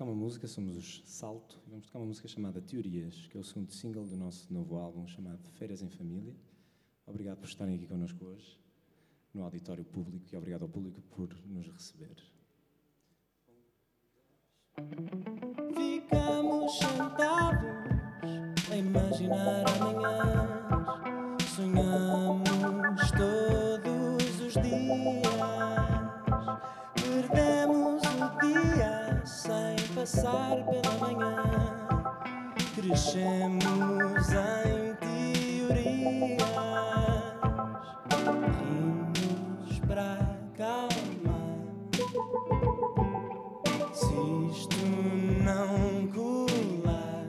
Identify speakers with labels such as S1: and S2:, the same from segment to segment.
S1: tocar uma música, somos os Salto, e vamos tocar uma música chamada Teorias, que é o segundo single do nosso novo álbum chamado Feiras em Família. Obrigado por estarem aqui connosco hoje, no auditório público, e obrigado ao público por nos receber.
S2: Ficamos sentados a imaginar amanhãs, sonhamos todos os dias, perdemos o dia sem passar pela manhã, crescemos em teorias, rimos para acalmar. Se isto não colar,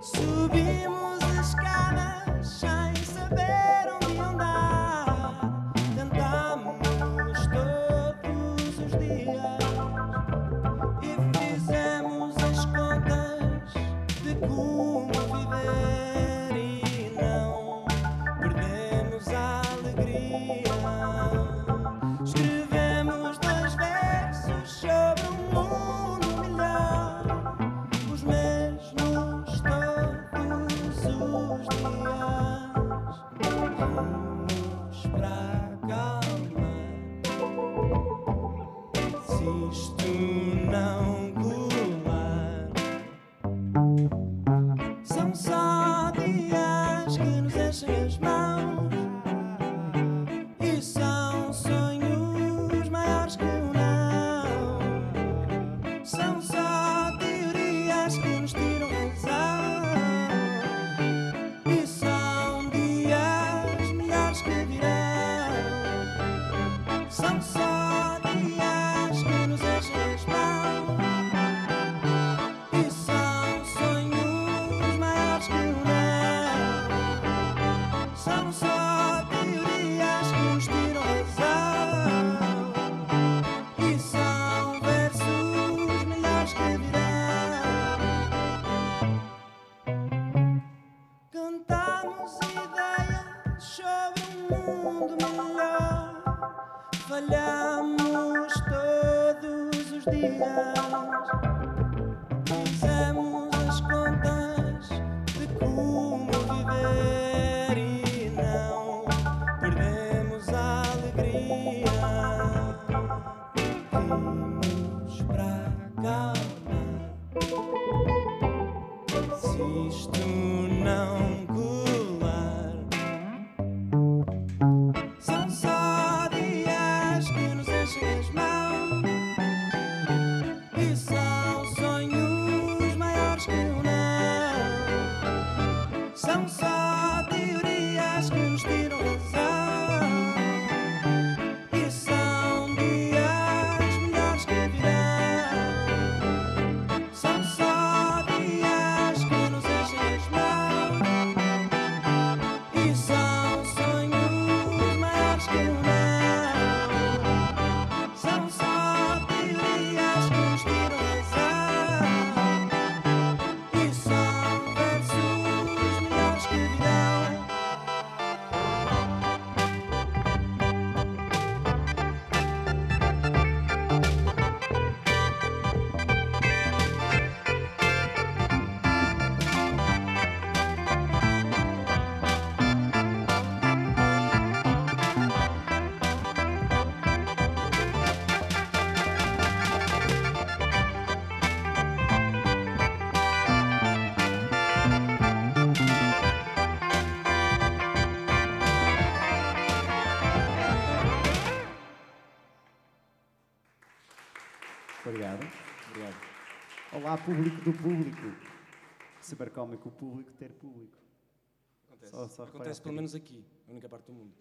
S2: subimos todos
S1: Obrigado.
S3: Obrigado. Olá, público do público. Super cómico o público ter público.
S1: Acontece,
S3: Só- só
S1: Acontece
S3: um
S1: pelo menos aqui, a única parte do mundo.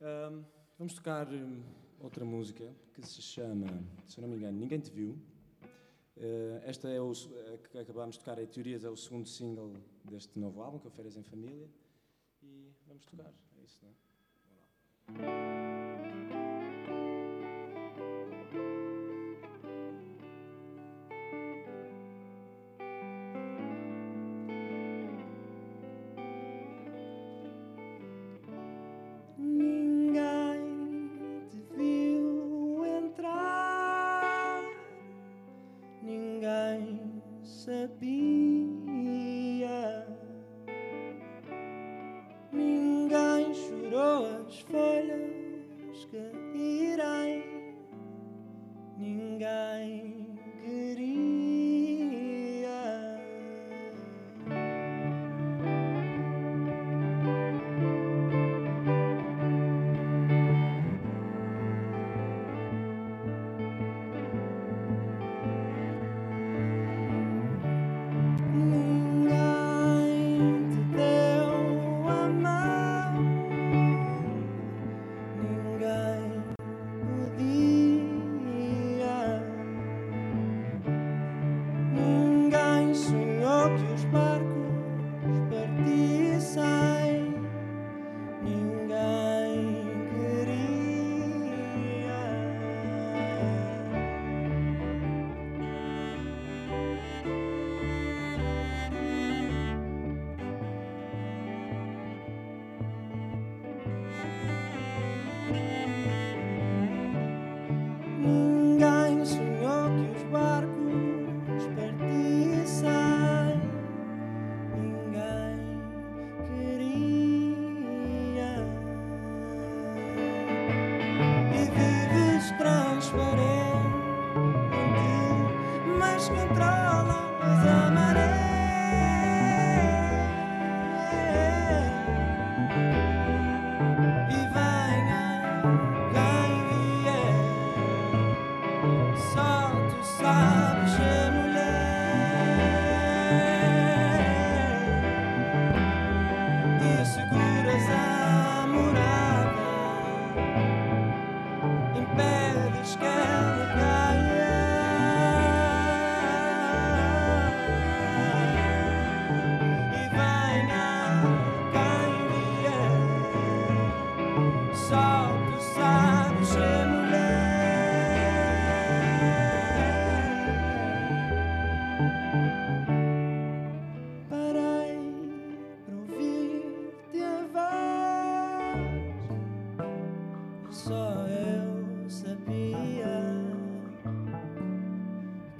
S1: Ahm, vamos tocar hum, outra música que se chama, se eu não me engano, Ninguém Te Viu. Eh, esta é o, que acabámos de tocar, é Teorias, é o segundo single deste novo álbum, que é o Férias em Família. E vamos tocar, é isso, não é?
S2: Ninguém te eu sabia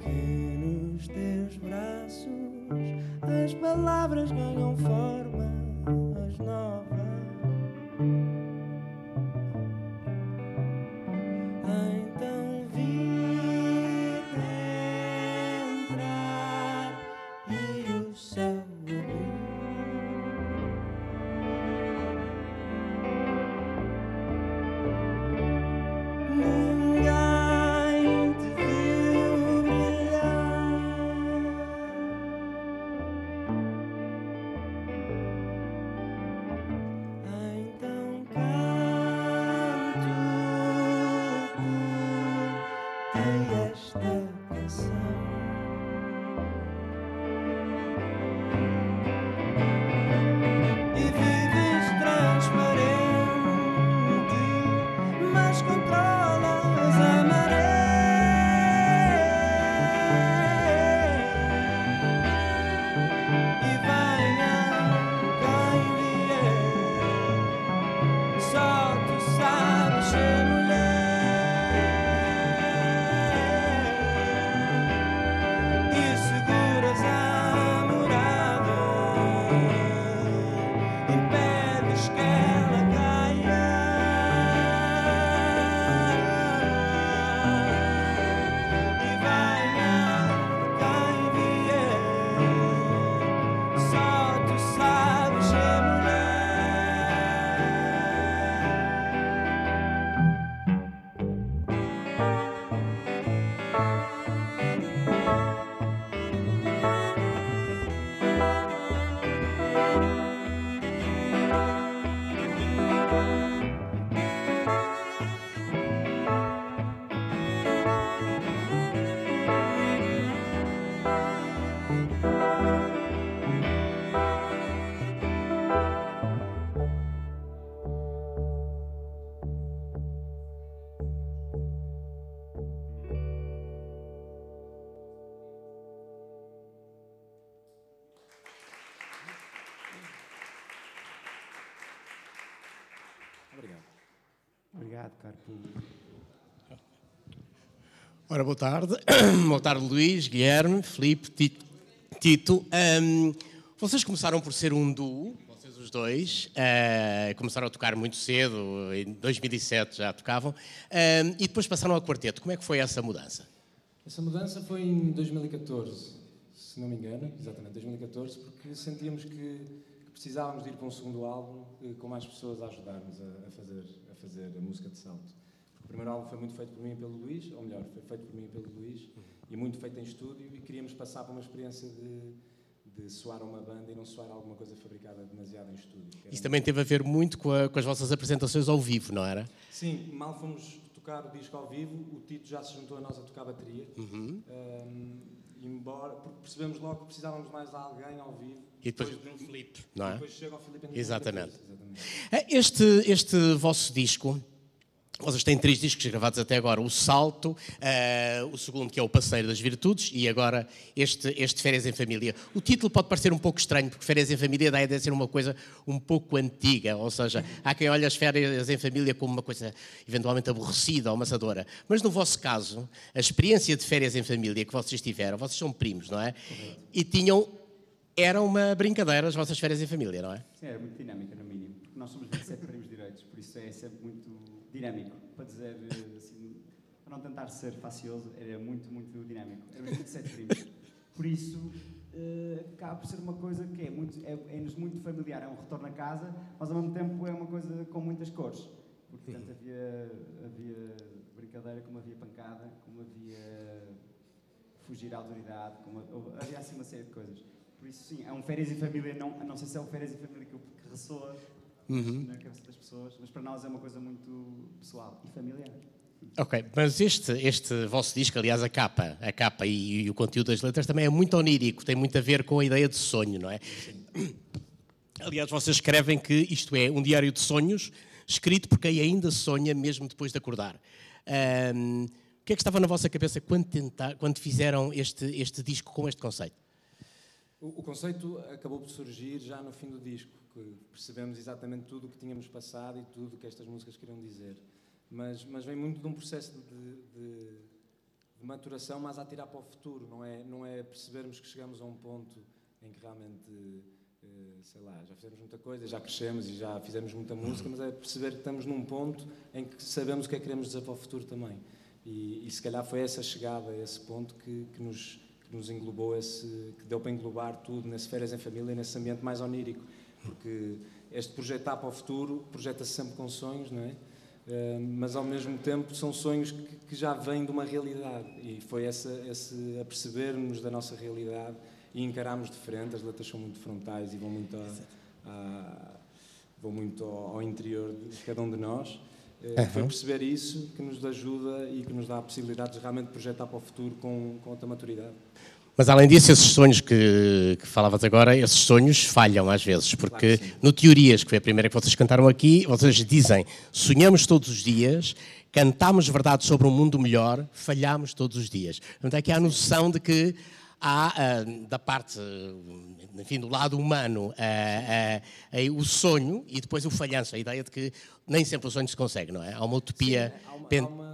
S2: que nos teus braços as palavras ganham forma.
S4: Obrigado,
S3: caro.
S5: Ora, boa tarde. boa tarde, Luís, Guilherme, Felipe, Tito. Um, vocês começaram por ser um duo, vocês os dois. Uh, começaram a tocar muito cedo, em 2007 já tocavam. Hum, e depois passaram ao quarteto. Como é que foi essa mudança?
S2: Essa mudança foi em 2014, se não me engano, exatamente 2014, porque sentíamos que, precisávamos de ir para um segundo álbum eh, com mais pessoas a ajudar-nos a fazer fazer a música de salto. O primeiro álbum foi muito feito por mim e pelo Luís, ou melhor, foi feito por mim e pelo Luís, e muito feito em estúdio, e queríamos passar para uma experiência de, de soar a uma banda e não soar a alguma coisa fabricada demasiado em estúdio.
S5: Isso também teve a ver muito com, a, com, as vossas apresentações ao vivo, não era?
S2: Sim, mal fomos tocar o disco ao vivo, o Tito já se juntou a nós a tocar bateria. Uhum. Um, embora, porque percebemos logo que precisávamos mais de alguém ao vivo.
S5: E depois, depois de um Filipe, não é?
S2: depois chega ao Filipe
S5: Exatamente. Exatamente. Este, este vosso disco vocês têm três discos gravados até agora: O Salto, uh, o segundo, que é O Passeio das Virtudes, e agora este, este Férias em Família. O título pode parecer um pouco estranho, porque Férias em Família dá a ideia de ser uma coisa um pouco antiga, ou seja, há quem olhe as férias em família como uma coisa eventualmente aborrecida ou amassadora. Mas no vosso caso, a experiência de férias em família que vocês tiveram, vocês são primos, não é? E tinham. Era uma brincadeira as vossas férias em família, não é?
S3: Sim, era muito dinâmica, no mínimo. Porque nós somos 27 primos direitos, por isso é sempre muito dinâmico, para dizer assim, para não tentar ser facioso, era muito, muito dinâmico. Era muito sete primos. Por isso, uh, acaba por ser uma coisa que é muito, é, é-nos muito familiar, é um retorno a casa, mas ao mesmo tempo é uma coisa com muitas cores. Porque, portanto, havia, havia brincadeira, como havia pancada, como havia fugir à autoridade, como havia assim uma série de coisas. Por isso, sim, é um férias em família, não, não sei se é um férias em família que, que ressoa uhum. na cabeça das pessoas, mas para nós é uma coisa muito pessoal e familiar.
S5: Ok, mas este, este vosso disco, aliás, a capa, a capa e, e, o conteúdo das letras também é muito onírico, tem muito a ver com a ideia de sonho, não é? Sim. Aliás, vocês escrevem que isto é um diário de sonhos, escrito por quem ainda sonha mesmo depois de acordar. Um, o que é que estava na vossa cabeça quando, tentar, quando fizeram este, este disco com este conceito?
S2: O, o conceito acabou por surgir já no fim do disco que percebemos exatamente tudo o que tínhamos passado e tudo o que estas músicas queriam dizer. Mas, mas vem muito de um processo de, de, de maturação, mas a tirar para o futuro, não é, não é percebermos que chegamos a um ponto em que realmente, eh, sei lá, já fizemos muita coisa, já crescemos e já fizemos muita música, mas é perceber que estamos num ponto em que sabemos o que é que queremos dizer para o futuro também. E, e se calhar foi essa chegada esse ponto que, que nos, nos englobou, esse, que deu para englobar tudo nesse férias em família, nesse ambiente mais onírico porque este projetar para o futuro projeta-se sempre com sonhos, não é? Uh, mas ao mesmo tempo são sonhos que, que, já vêm de uma realidade e foi essa, esse apercebermos da nossa realidade e encararmos de frente, as letras são muito frontais e vão muito, a, a, vão muito ao, ao, interior de cada um de nós. Uh, uhum. Foi perceber isso que nos ajuda e que nos dá a possibilidade de realmente projetar para o futuro com, com outra maturidade.
S5: Mas além disso, esses sonhos que, que falavas agora, esses sonhos falham às vezes, porque claro no Teorias, que foi a primeira que vocês cantaram aqui, vocês dizem: sonhamos todos os dias, cantamos verdade sobre um mundo melhor, falhamos todos os dias. Portanto, é que há a noção de que há, uh, da parte, enfim, do lado humano, uh, uh, o sonho e depois o falhanço, a ideia de que nem sempre o sonho se consegue, não é? Há uma utopia.
S2: Sim, há uma, há uma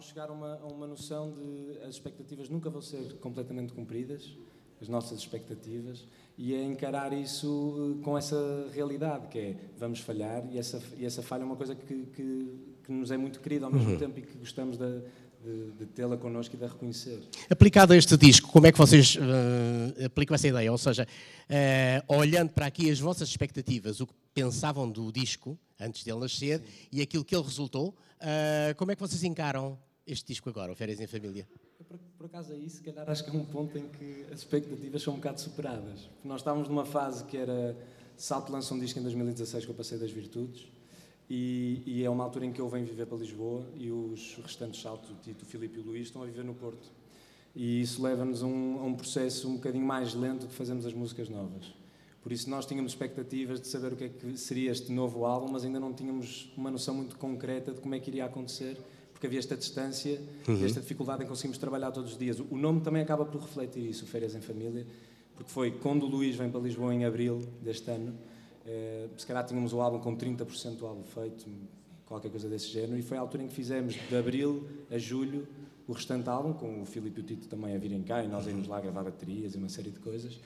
S2: vão chegar a uma, a uma noção de as expectativas nunca vão ser completamente cumpridas, as nossas expectativas, e é encarar isso eh, com essa realidade, que é vamos falhar, e essa, e essa falha é uma coisa que, que, que nos é muito querida ao mesmo uhum. tempo e que gostamos de, de, de tê-la connosco e de a reconhecer.
S5: Aplicado a este disco, como é que vocês uh, aplicam essa ideia? Ou seja, uh, olhando para aqui as vossas expectativas, o que pensavam do disco antes dele nascer Sim. e aquilo que ele resultou, uh, como é que vocês encaram este disco agora, o Férias em Família?
S2: Por, por, acaso aí, se calhar acho que é um ponto em que as expectativas são um bocado superadas. Nós estávamos numa fase que era. Salto lança um disco em 2016 que eu passei das virtudes. E, e, é uma altura em que eu venho viver para Lisboa e os restantes saltos, o Tito, Filipe e o Luís, estão a viver no Porto. E isso leva-nos a, um, a um processo um bocadinho mais lento de fazermos as músicas novas. Por isso nós tínhamos expectativas de saber o que é que seria este novo álbum, mas ainda não tínhamos uma noção muito concreta de como é que iria acontecer porque havia esta distância uhum. esta dificuldade em conseguirmos trabalhar todos os dias. O nome também acaba por refletir isso, Férias em Família, porque foi quando o Luís vem para Lisboa em abril deste ano, eh, se calhar tínhamos o álbum com 30% do álbum feito, qualquer coisa desse género, e foi a altura em que fizemos, de abril a julho, o restante álbum, com o Filipe e o Tito também a virem cá e nós irmos lá gravar baterias e uma série de coisas.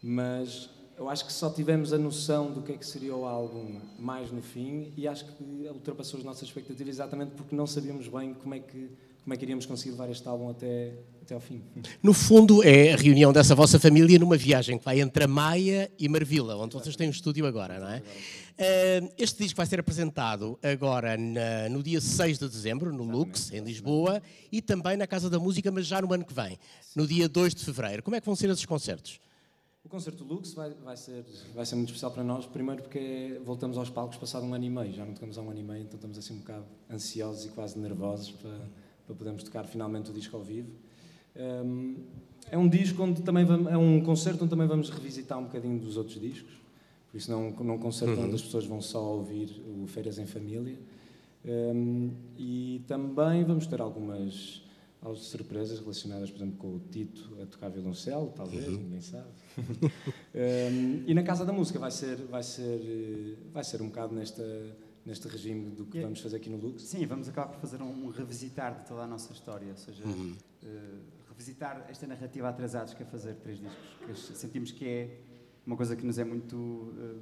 S2: Mas eu acho que só tivemos a noção do que é que seria o álbum mais no fim e acho que ultrapassou as nossas expectativas exatamente porque não sabíamos bem como é que, como é que iríamos conseguir levar este álbum até, até ao fim.
S5: No fundo, é a reunião dessa vossa família numa viagem que vai entre a Maia e Marvila, onde vocês têm um estúdio agora, não é? Uh, este disco vai ser apresentado agora no dia 6 de dezembro, no Lux, em Lisboa, e também na Casa da Música, mas já no ano que vem, no dia 2 de fevereiro. Como é que vão ser esses concertos?
S2: O concerto Lux vai, vai, ser, vai ser muito especial para nós, primeiro porque voltamos aos palcos passado um ano e meio, já não tocamos há um ano e meio, então estamos assim um bocado ansiosos e quase nervosos para, para podermos tocar finalmente o disco ao vivo. Um, é um disco onde também vamos, é um concerto onde também vamos revisitar um bocadinho dos outros discos, por isso não, não um concerto uhum. onde as pessoas vão só ouvir o Feiras em Família. Um, e também vamos ter algumas algumas surpresas relacionadas, por exemplo, com o Tito a tocar violoncelo, talvez, uhum. ninguém sabe. um, e na Casa da Música vai ser, vai ser, vai ser um bocado nesta, neste regime do que yeah. vamos fazer aqui no Lux.
S3: Sim, vamos acabar por fazer um, um revisitar de toda a nossa história, ou seja, uhum. uh, revisitar esta narrativa atrasados que é fazer três discos, que sentimos que é uma coisa que nos é muito, uh,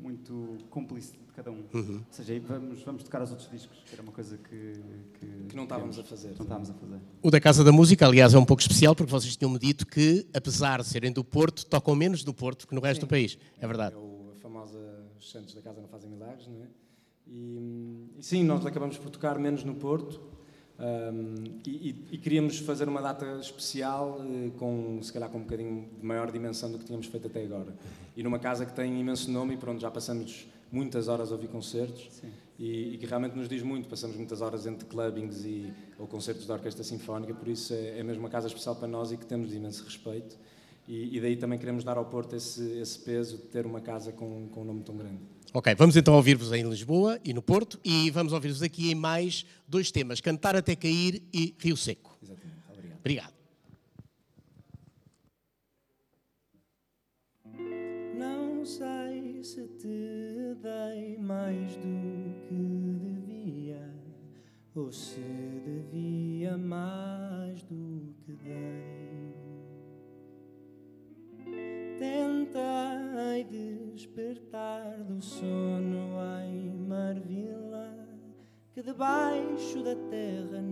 S3: muito cúmplice de cada um. Uhum. Ou seja, vamos, vamos tocar os outros discos, que era uma coisa que...
S2: Que, que não estávamos a fazer.
S3: Não estávamos a fazer.
S5: O da Casa da Música, aliás, é um pouco especial, porque vocês tinham-me dito que, apesar de serem do Porto, tocam menos do Porto que no resto Sim. do país. É verdade. É
S2: o, a famosa Os Santos da Casa não fazem milagres, não é? E, e sim, nós acabamos por tocar menos no Porto, um, e, e, queríamos fazer uma data especial, eh, com, se calhar com um bocadinho de maior dimensão do que tínhamos feito até agora. E numa casa que tem imenso nome e pronto, já passamos muitas horas a ouvir concertos e, e, que realmente nos diz muito. Passamos muitas horas entre clubbings e, ou concertos da Orquestra Sinfónica, por isso é, é mesmo uma casa especial para nós e que temos de imenso respeito. E, e daí também queremos dar ao Porto esse, esse peso de ter uma casa com, com um nome tão grande.
S5: Ok, vamos então ouvir-vos em Lisboa e no Porto e vamos ouvir-vos aqui em mais dois temas: Cantar até Cair e Rio Seco.
S2: Exatamente, obrigado.
S5: Obrigado.
S6: Não sei se te dei mais do que devia ou se debaixo da terra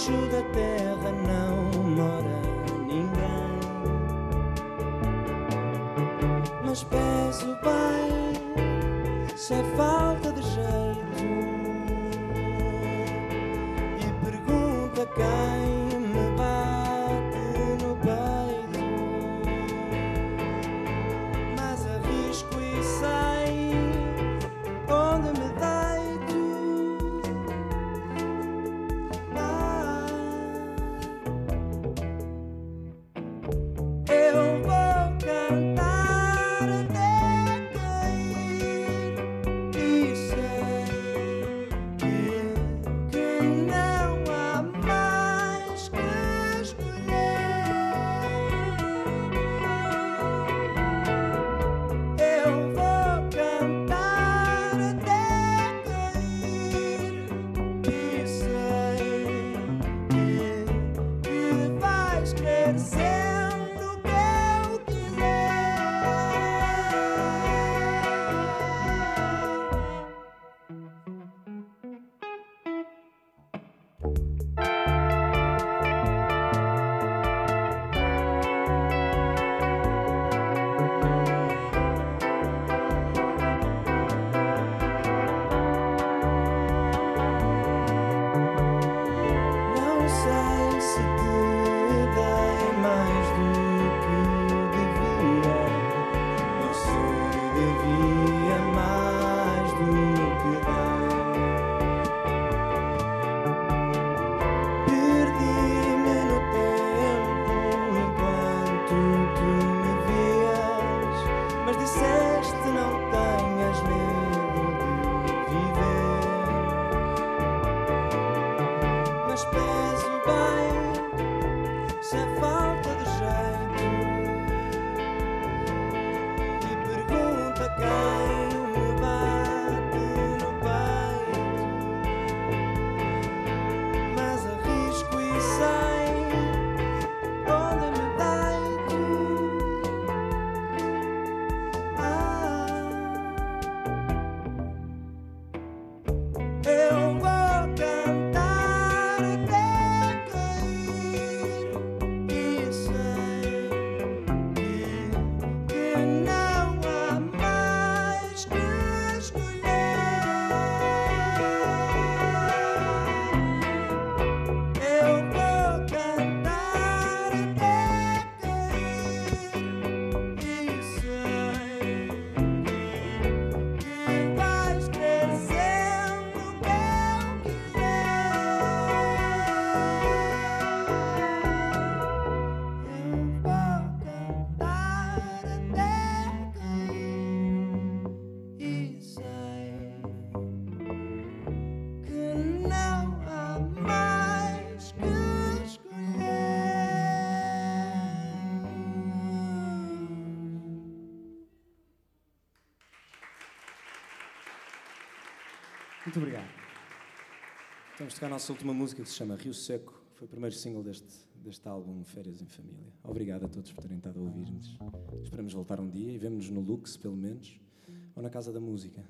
S6: debaixo da terra não mora ninguém. Mas peço bem se é falta de jeito e pergunta quem.
S3: Muito obrigado.
S2: Vamos tocar a nossa última música que se chama Rio Seco. Foi o primeiro single deste, deste álbum Férias em Família. Obrigado a todos por terem estado a ouvir-nos. Esperamos voltar um dia e vemos-nos no Lux, pelo menos, ou na Casa da Música.